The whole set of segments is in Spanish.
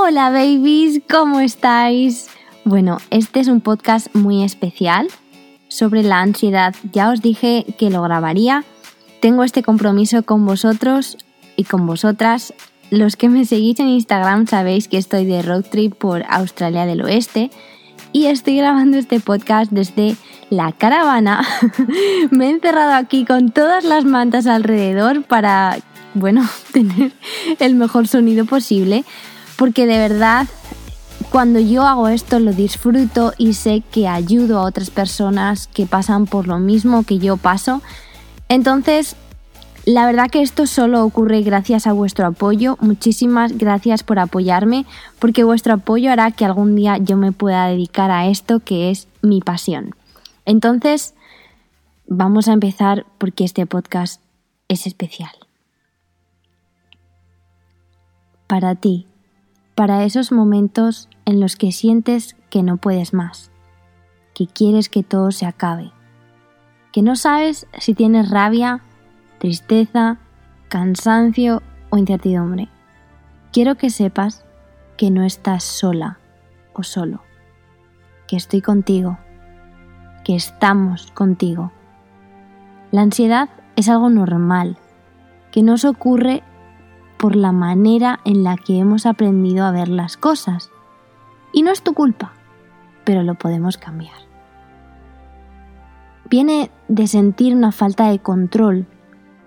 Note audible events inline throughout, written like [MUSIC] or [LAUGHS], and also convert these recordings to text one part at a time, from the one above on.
Hola babies, ¿cómo estáis? Bueno, este es un podcast muy especial sobre la ansiedad. Ya os dije que lo grabaría. Tengo este compromiso con vosotros y con vosotras. Los que me seguís en Instagram sabéis que estoy de road trip por Australia del Oeste y estoy grabando este podcast desde la caravana. [LAUGHS] me he encerrado aquí con todas las mantas alrededor para, bueno, [LAUGHS] tener el mejor sonido posible porque de verdad cuando yo hago esto lo disfruto y sé que ayudo a otras personas que pasan por lo mismo que yo paso. Entonces, la verdad que esto solo ocurre gracias a vuestro apoyo. Muchísimas gracias por apoyarme, porque vuestro apoyo hará que algún día yo me pueda dedicar a esto que es mi pasión. Entonces, vamos a empezar porque este podcast es especial. Para ti, para esos momentos en los que sientes que no puedes más, que quieres que todo se acabe, que no sabes si tienes rabia, tristeza, cansancio o incertidumbre. Quiero que sepas que no estás sola o solo, que estoy contigo, que estamos contigo. La ansiedad es algo normal, que nos ocurre por la manera en la que hemos aprendido a ver las cosas. Y no es tu culpa, pero lo podemos cambiar. Viene de sentir una falta de control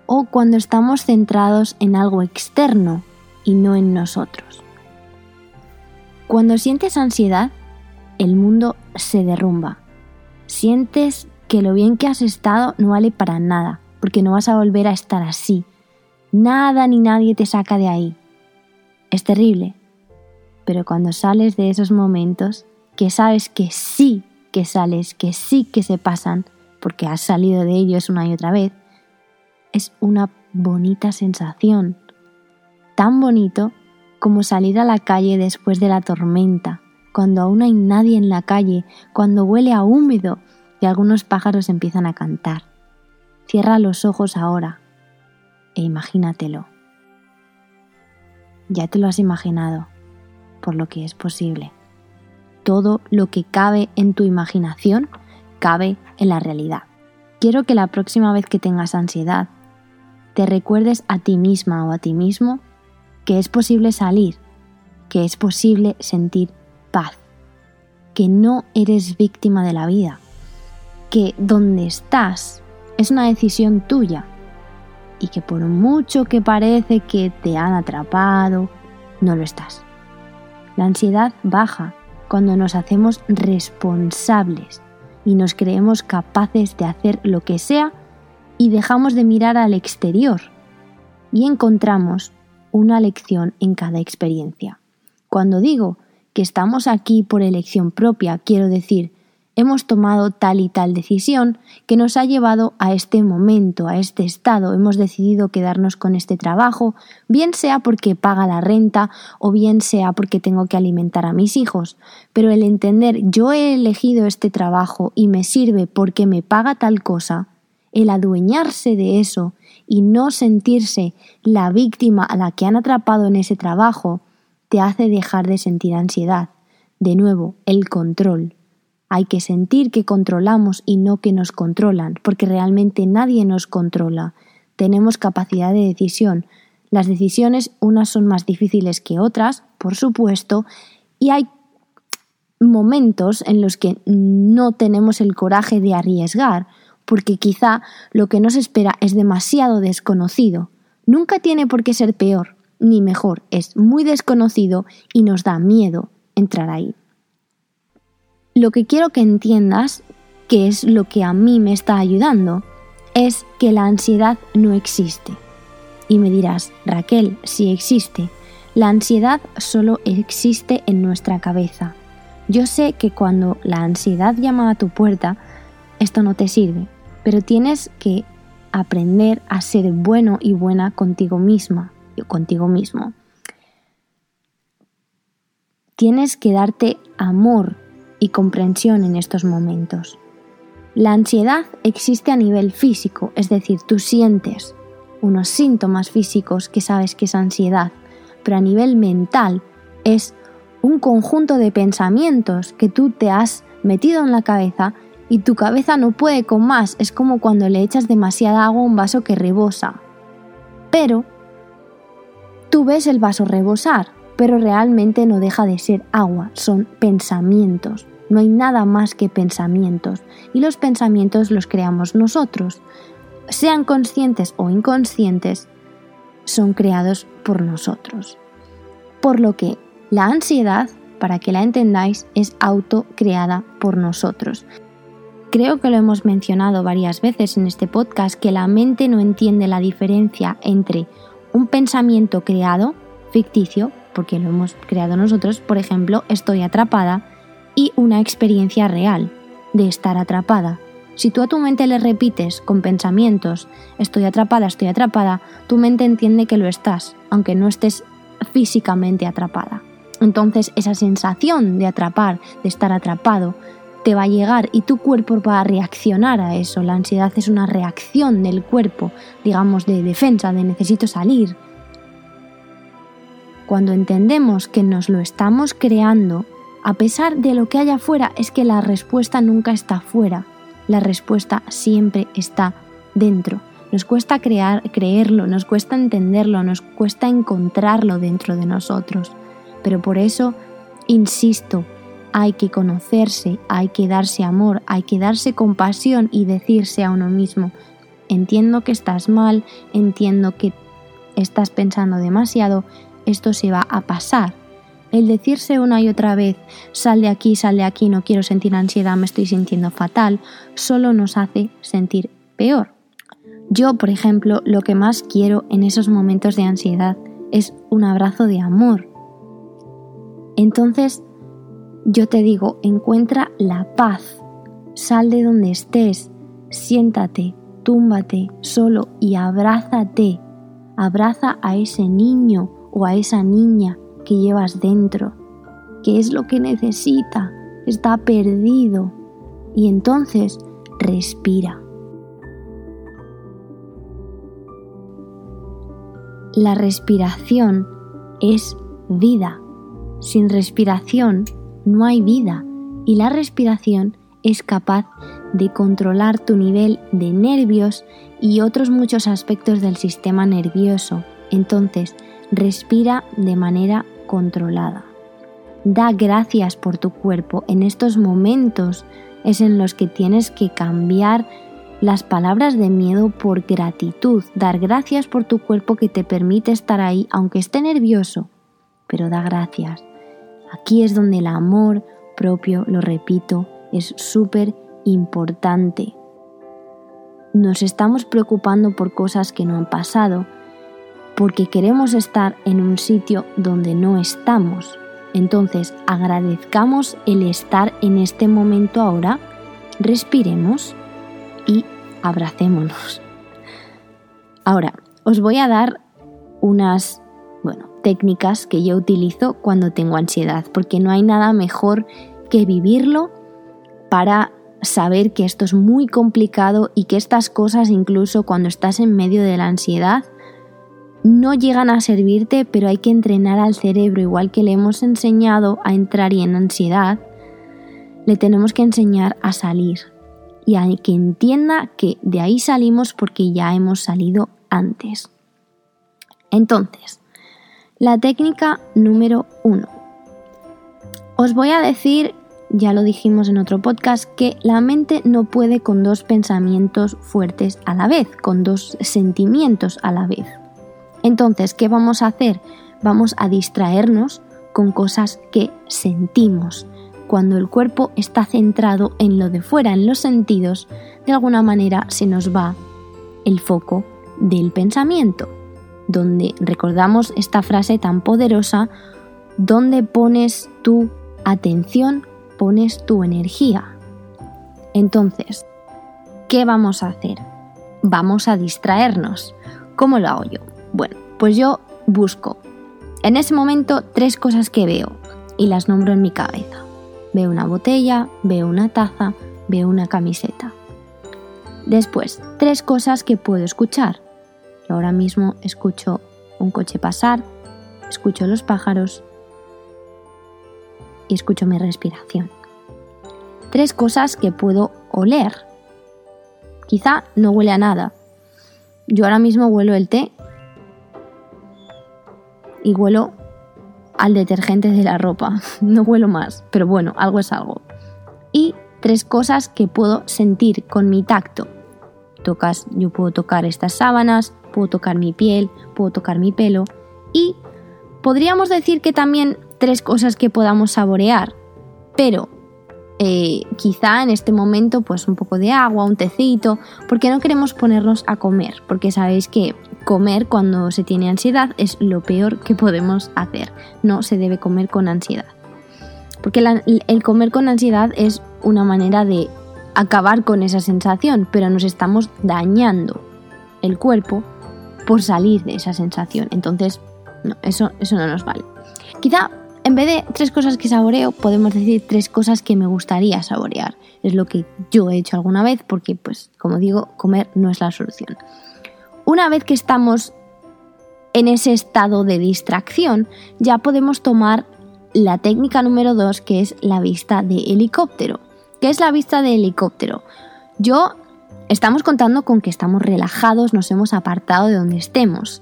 o cuando estamos centrados en algo externo y no en nosotros. Cuando sientes ansiedad, el mundo se derrumba. Sientes que lo bien que has estado no vale para nada, porque no vas a volver a estar así, Nada ni nadie te saca de ahí. Es terrible, pero cuando sales de esos momentos, que sabes que sí que sales, que sí que se pasan, porque has salido de ellos una y otra vez, es una bonita sensación. Tan bonito como salir a la calle después de la tormenta, cuando aún hay nadie en la calle, cuando huele a húmedo y algunos pájaros empiezan a cantar. Cierra los ojos ahora, e imagínatelo. Ya te lo has imaginado, por lo que es posible. Todo lo que cabe en tu imaginación cabe en la realidad. Quiero que la próxima vez que tengas ansiedad, te recuerdes a ti misma o a ti mismo que es posible salir, que es posible sentir paz, que no eres víctima de la vida, que donde estás es una decisión tuya y que por mucho que parece que te han atrapado, no lo estás. La ansiedad baja cuando nos hacemos responsables y nos creemos capaces de hacer lo que sea y dejamos de mirar al exterior y encontramos una lección en cada experiencia. Cuando digo que estamos aquí por elección propia, quiero decir hemos tomado tal y tal decisión que nos ha llevado a este momento, a este estado, hemos decidido quedarnos con este trabajo, bien sea porque paga la renta o bien sea porque tengo que alimentar a mis hijos, pero el entender yo he elegido este trabajo y me sirve porque me paga tal cosa, el adueñarse de eso y no sentirse la víctima a la que han atrapado en ese trabajo, te hace dejar de sentir ansiedad. De nuevo, el control. Hay que sentir que controlamos y no que nos controlan, porque realmente nadie nos controla. Tenemos capacidad de decisión. Las decisiones unas son más difíciles que otras, por supuesto, y hay momentos en los que no tenemos el coraje de arriesgar, porque quizá lo que nos espera es demasiado desconocido. Nunca tiene por qué ser peor, ni mejor, es muy desconocido y nos da miedo entrar ahí. Lo que quiero que entiendas, que es lo que a mí me está ayudando, es que la ansiedad no existe. Y me dirás, Raquel, si existe. La ansiedad solo existe en nuestra cabeza. Yo sé que cuando la ansiedad llama a tu puerta, esto no te sirve, pero tienes que aprender a ser bueno y buena contigo misma o contigo mismo. Tienes que darte amor y comprensión en estos momentos. La ansiedad existe a nivel físico, es decir, tú sientes unos síntomas físicos que sabes que es ansiedad, pero a nivel mental es un conjunto de pensamientos que tú te has metido en la cabeza y tu cabeza no puede con más. Es como cuando le echas demasiada agua a un vaso que rebosa. Pero tú ves el vaso rebosar, pero realmente no deja de ser agua, son pensamientos. No hay nada más que pensamientos y los pensamientos los creamos nosotros. Sean conscientes o inconscientes, son creados por nosotros. Por lo que la ansiedad, para que la entendáis, es autocreada por nosotros. Creo que lo hemos mencionado varias veces en este podcast que la mente no entiende la diferencia entre un pensamiento creado, ficticio, porque lo hemos creado nosotros, por ejemplo, estoy atrapada, y una experiencia real de estar atrapada. Si tú a tu mente le repites con pensamientos, estoy atrapada, estoy atrapada, tu mente entiende que lo estás, aunque no estés físicamente atrapada. Entonces esa sensación de atrapar, de estar atrapado, te va a llegar y tu cuerpo va a reaccionar a eso. La ansiedad es una reacción del cuerpo, digamos, de defensa, de necesito salir. Cuando entendemos que nos lo estamos creando, a pesar de lo que haya fuera, es que la respuesta nunca está fuera. La respuesta siempre está dentro. Nos cuesta crear, creerlo, nos cuesta entenderlo, nos cuesta encontrarlo dentro de nosotros. Pero por eso, insisto, hay que conocerse, hay que darse amor, hay que darse compasión y decirse a uno mismo, entiendo que estás mal, entiendo que estás pensando demasiado, esto se va a pasar. El decirse una y otra vez, sal de aquí, sal de aquí, no quiero sentir ansiedad, me estoy sintiendo fatal, solo nos hace sentir peor. Yo, por ejemplo, lo que más quiero en esos momentos de ansiedad es un abrazo de amor, entonces, yo te digo, encuentra la paz, sal de donde estés, siéntate, túmbate solo y abrázate. Abraza a ese niño o a esa niña que llevas dentro, que es lo que necesita, está perdido. Y entonces respira. La respiración es vida. Sin respiración no hay vida y la respiración es capaz de controlar tu nivel de nervios y otros muchos aspectos del sistema nervioso. Entonces, respira de manera controlada. Da gracias por tu cuerpo. En estos momentos es en los que tienes que cambiar las palabras de miedo por gratitud. Dar gracias por tu cuerpo que te permite estar ahí, aunque esté nervioso, pero da gracias. Aquí es donde el amor propio, lo repito, es súper importante. Nos estamos preocupando por cosas que no han pasado porque queremos estar en un sitio donde no estamos. Entonces agradezcamos el estar en este momento ahora, respiremos y abracémonos. Ahora, os voy a dar unas, bueno, técnicas que yo utilizo cuando tengo ansiedad, porque no hay nada mejor que vivirlo para saber que esto es muy complicado y que estas cosas, incluso cuando estás en medio de la ansiedad, no llegan a servirte, pero hay que entrenar al cerebro, igual que le hemos enseñado a entrar y en ansiedad, le tenemos que enseñar a salir y a que entienda que de ahí salimos porque ya hemos salido antes. Entonces, la técnica número uno. Os voy a decir, ya lo dijimos en otro podcast, que la mente no puede con dos pensamientos fuertes a la vez, con dos sentimientos a la vez. Entonces, ¿qué vamos a hacer? Vamos a distraernos con cosas que sentimos. Cuando el cuerpo está centrado en lo de fuera, en los sentidos, de alguna manera se nos va el foco del pensamiento donde recordamos esta frase tan poderosa, donde pones tu atención, pones tu energía. Entonces, ¿qué vamos a hacer? Vamos a distraernos. ¿Cómo lo hago yo? Bueno, pues yo busco en ese momento tres cosas que veo y las nombro en mi cabeza. Veo una botella, veo una taza, veo una camiseta. Después, tres cosas que puedo escuchar ahora mismo escucho un coche pasar, escucho los pájaros y escucho mi respiración. Tres cosas que puedo oler. Quizá no huele a nada. Yo ahora mismo huelo el té y huelo al detergente de la ropa. [LAUGHS] No huelo más, pero bueno, algo es algo. Y tres cosas que puedo sentir con mi tacto. Tocas, yo puedo tocar estas sábanas, puedo tocar mi piel, puedo tocar mi pelo y podríamos decir que también tres cosas que podamos saborear, pero eh, quizá en este momento pues un poco de agua, un tecito, porque no queremos ponernos a comer, porque sabéis que comer cuando se tiene ansiedad es lo peor que podemos hacer, no se debe comer con ansiedad. Porque el comer con ansiedad es una manera de acabar con esa sensación, pero nos estamos dañando el cuerpo por salir de esa sensación. Entonces, eso, eso no nos vale. Quizá en vez de tres cosas que saboreo, podemos decir tres cosas que me gustaría saborear. Es lo que yo he hecho alguna vez porque, pues, como digo, comer no es la solución. Una vez que estamos en ese estado de distracción, ya podemos tomar la técnica número dos, que es la vista de helicóptero. ¿Qué es la vista de helicóptero? Yo estamos contando con que estamos relajados, nos hemos apartado de donde estemos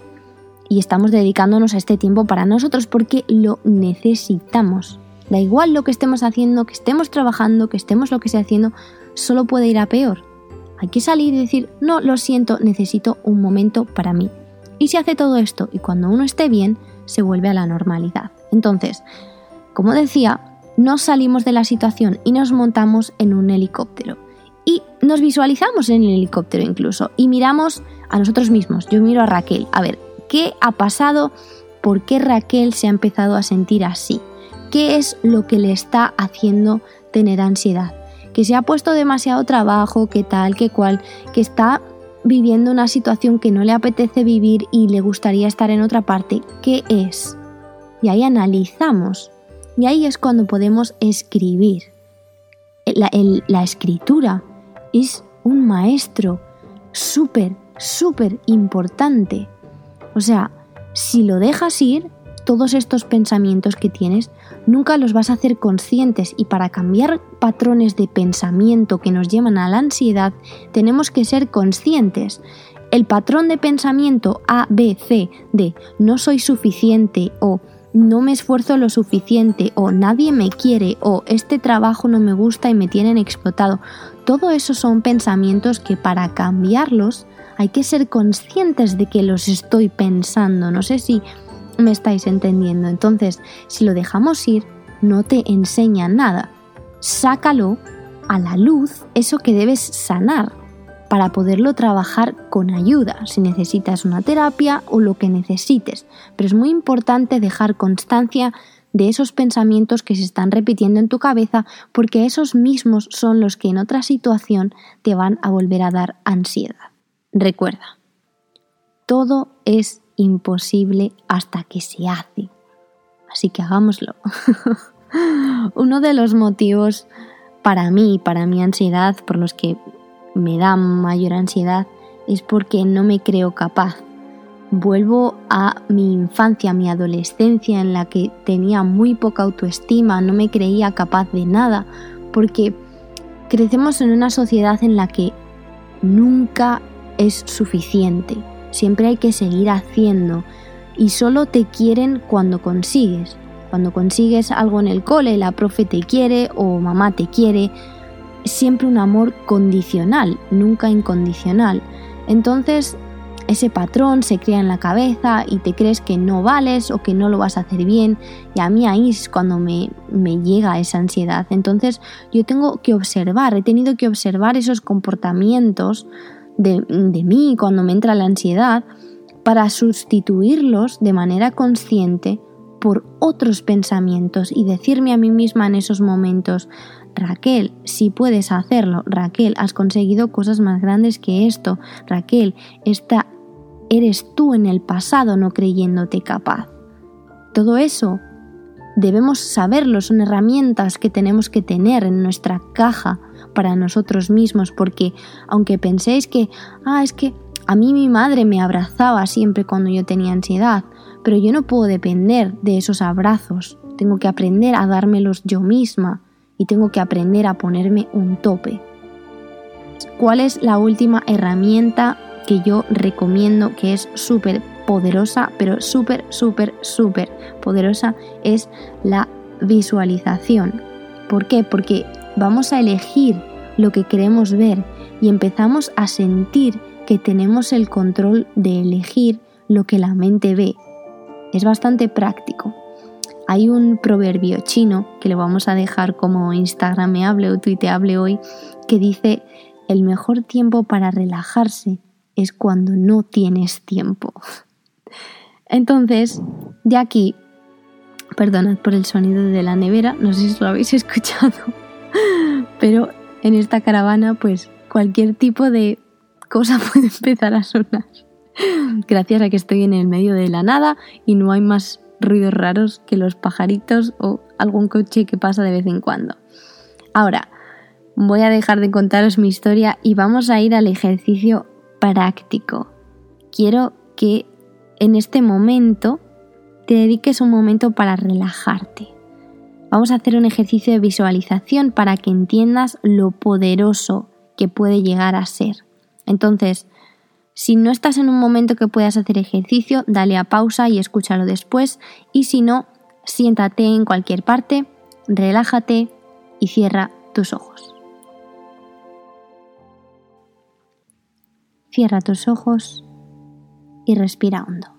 y estamos dedicándonos a este tiempo para nosotros porque lo necesitamos. Da igual lo que estemos haciendo, que estemos trabajando, que estemos lo que sea haciendo, solo puede ir a peor. Hay que salir y decir, no, lo siento, necesito un momento para mí. Y se hace todo esto y cuando uno esté bien, se vuelve a la normalidad. Entonces, como decía, nos salimos de la situación y nos montamos en un helicóptero. Y nos visualizamos en el helicóptero incluso y miramos a nosotros mismos. Yo miro a Raquel, a ver, ¿Qué ha pasado? ¿Por qué Raquel se ha empezado a sentir así? ¿Qué es lo que le está haciendo tener ansiedad? Que se ha puesto demasiado trabajo, que tal, que cual, que está viviendo una situación que no le apetece vivir y le gustaría estar en otra parte. ¿Qué es? Y ahí analizamos. Y ahí es cuando podemos escribir. La, la escritura es un maestro súper, súper importante o sea, si lo dejas ir, todos estos pensamientos que tienes nunca los vas a hacer conscientes y para cambiar patrones de pensamiento que nos llevan a la ansiedad tenemos que ser conscientes. El patrón de pensamiento A, B, C de no soy suficiente o no me esfuerzo lo suficiente o nadie me quiere o este trabajo no me gusta y me tienen explotado. Todo eso son pensamientos que para cambiarlos hay que ser conscientes de que los estoy pensando. No sé si me estáis entendiendo. Entonces, si lo dejamos ir, no te enseña nada. Sácalo a la luz, eso que debes sanar, para poderlo trabajar con ayuda, si necesitas una terapia o lo que necesites. Pero es muy importante dejar constancia de esos pensamientos que se están repitiendo en tu cabeza porque esos mismos son los que en otra situación te van a volver a dar ansiedad. Recuerda, todo es imposible hasta que se hace. Así que hagámoslo. [LAUGHS] Uno de los motivos para mí, para mi ansiedad, por los que me da mayor ansiedad, es porque no me creo capaz. Vuelvo a mi infancia, a mi adolescencia, en la que tenía muy poca autoestima, no me creía capaz de nada, porque crecemos en una sociedad en la que nunca es suficiente. Siempre hay que seguir haciendo y solo te quieren cuando consigues. Cuando consigues algo en el cole, la profe te quiere o mamá te quiere. Siempre un amor condicional, nunca incondicional. Entonces ese patrón se crea en la cabeza y te crees que no vales o que no lo vas a hacer bien. Y a mí ahí es cuando me, me llega esa ansiedad. Entonces yo tengo que observar, he tenido que observar esos comportamientos de, mí cuando me entra la ansiedad para sustituirlos de manera consciente por otros pensamientos y decirme a mí misma en esos momentos, Raquel, si puedes hacerlo, Raquel, has conseguido cosas más grandes que esto, Raquel, esta eres tú en el pasado no creyéndote capaz. Todo eso debemos saberlo, son herramientas que tenemos que tener en nuestra caja para nosotros mismos, porque aunque penséis que, ah, es que a mí mi madre me abrazaba siempre cuando yo tenía ansiedad, pero yo no puedo depender de esos abrazos. tengo que aprender a dármelos yo misma y tengo que aprender a ponerme un tope. ¿Cuál es la última herramienta que yo recomiendo que es súper poderosa, pero súper, súper, súper poderosa? Es la visualización. ¿Por qué? Porque vamos a elegir lo que queremos ver y empezamos a sentir que tenemos el control de elegir lo que la mente ve. Es bastante práctico. Hay un proverbio chino que lo vamos a dejar como instagramable o tuiteable hoy que dice el mejor tiempo para relajarse es cuando no tienes tiempo. [LAUGHS] Entonces, de aquí, perdonad por el sonido de la nevera, no sé si lo habéis [LAUGHS] escuchado, pero en esta caravana pues cualquier tipo de cosa [LAUGHS] puede empezar a sonar. Gracias a que estoy en el medio de la nada y no hay más ruidos raros que los pajaritos o algún coche que pasa de vez en cuando. Ahora, voy a dejar de contaros mi historia y vamos a ir al ejercicio práctico. Quiero que en este momento te dediques un momento para relajarte. Vamos a hacer un ejercicio de visualización para que entiendas lo poderoso que puede llegar a ser. Entonces, si no estás en un momento que puedas hacer ejercicio, dale a pausa y escúchalo después. Y si no, siéntate en cualquier parte, relájate y cierra tus ojos. Cierra tus ojos y respira hondo.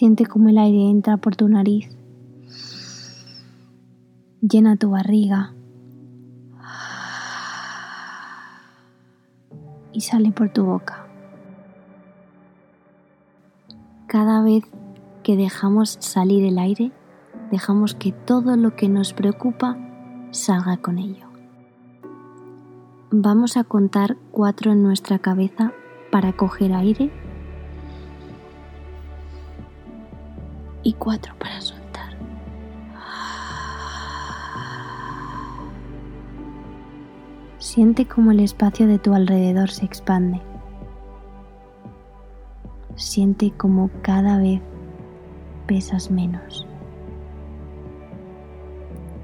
Siente cómo el aire entra por tu nariz, llena tu barriga y sale por tu boca. Cada vez que dejamos salir el aire, dejamos que todo lo que nos preocupa salga con ello. Vamos a contar cuatro en nuestra cabeza para coger aire y cuatro para soltar. Siente como el espacio de tu alrededor se expande. Siente como cada vez pesas menos.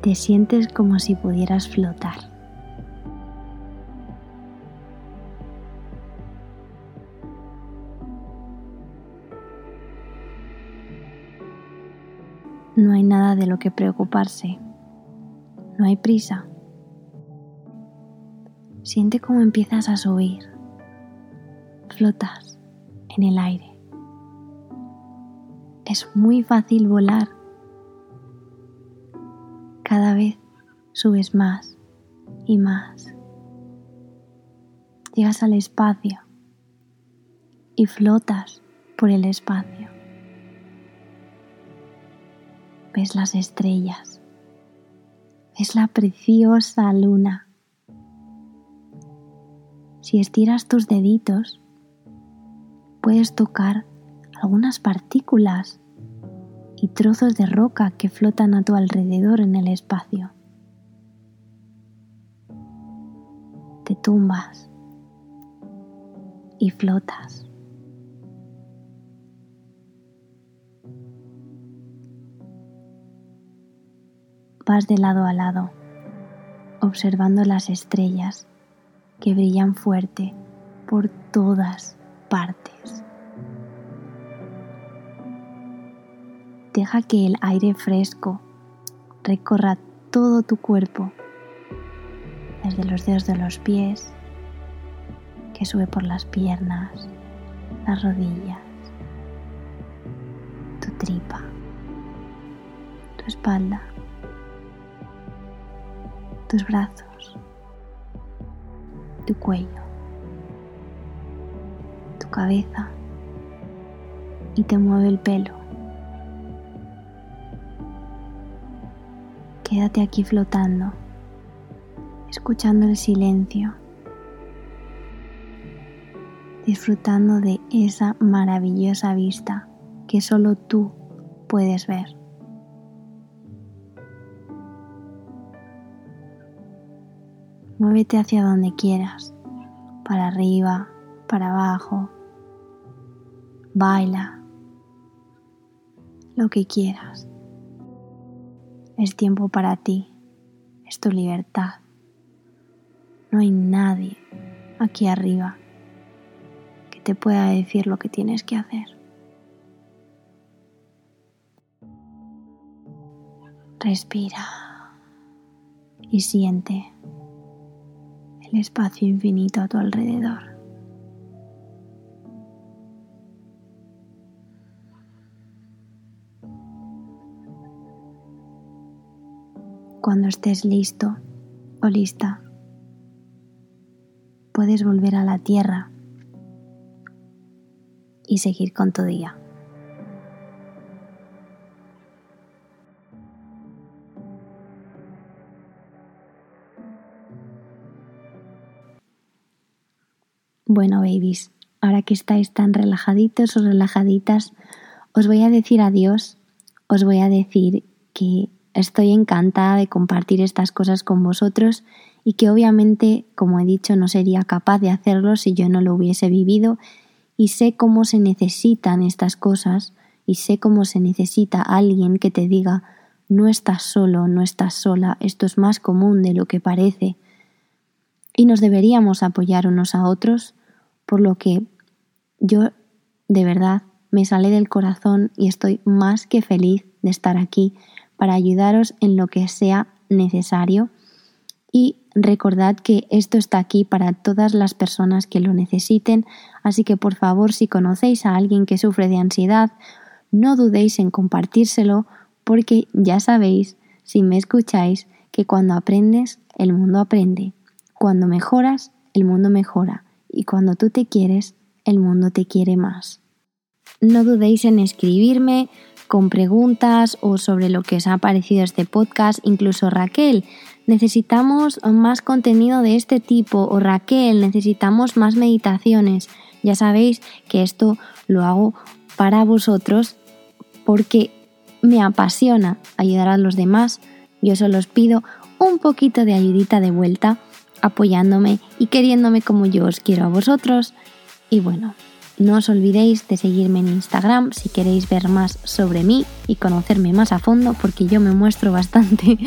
Te sientes como si pudieras flotar. No hay nada de lo que preocuparse. No hay prisa. Siente cómo empiezas a subir. Flotas en el aire. Es muy fácil volar. Cada vez subes más y más. Llegas al espacio y flotas por el espacio ves las estrellas, ves la preciosa luna. Si estiras tus deditos, puedes tocar algunas partículas y trozos de roca que flotan a tu alrededor en el espacio. Te tumbas y flotas. Vas de lado a lado, observando las estrellas que brillan fuerte por todas partes. Deja que el aire fresco recorra todo tu cuerpo, desde los dedos de los pies, que sube por las piernas, las rodillas, tu tripa, tu espalda tus brazos, tu cuello, tu cabeza y te mueve el pelo. Quédate aquí flotando, escuchando el silencio, disfrutando de esa maravillosa vista que solo tú puedes ver. Muévete hacia donde quieras, para arriba, para abajo. Baila lo que quieras. Es tiempo para ti, es tu libertad. No hay nadie aquí arriba que te pueda decir lo que tienes que hacer. Respira y siente espacio infinito a tu alrededor. Cuando estés listo o lista, puedes volver a la tierra y seguir con tu día. Bueno, babies, ahora que estáis tan relajaditos o relajaditas, os voy a decir adiós, os voy a decir que estoy encantada de compartir estas cosas con vosotros y que obviamente, como he dicho, no sería capaz de hacerlo si yo no lo hubiese vivido. Y sé cómo se necesitan estas cosas y sé cómo se necesita alguien que te diga no estás solo, no estás sola, esto es más común de lo que parece. Y nos deberíamos apoyar unos a otros por lo que yo de verdad me sale del corazón y estoy más que feliz de estar aquí para ayudaros en lo que sea necesario. Y recordad que esto está aquí para todas las personas que lo necesiten, así que por favor si conocéis a alguien que sufre de ansiedad, no dudéis en compartírselo porque ya sabéis, si me escucháis, que cuando aprendes, el mundo aprende. Cuando mejoras, el mundo mejora y cuando tú te quieres, el mundo te quiere más. No dudéis en escribirme con preguntas o sobre lo que os ha parecido este podcast, incluso Raquel, necesitamos más contenido de este tipo o Raquel, necesitamos más meditaciones. Ya sabéis que esto lo hago para vosotros porque me apasiona ayudar a los demás. Yo solo os pido un poquito de ayudita de vuelta apoyándome y queriéndome como yo os quiero a vosotros. Y bueno, no os olvidéis de seguirme en Instagram si queréis ver más sobre mí y conocerme más a fondo porque yo me muestro bastante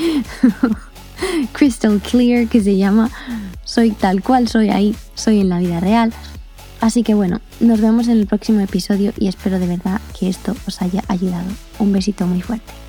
[LAUGHS] crystal clear que se llama. Soy tal cual soy ahí, soy en la vida real. Así que bueno, nos vemos en el próximo episodio y espero de verdad que esto os haya ayudado. Un besito muy fuerte.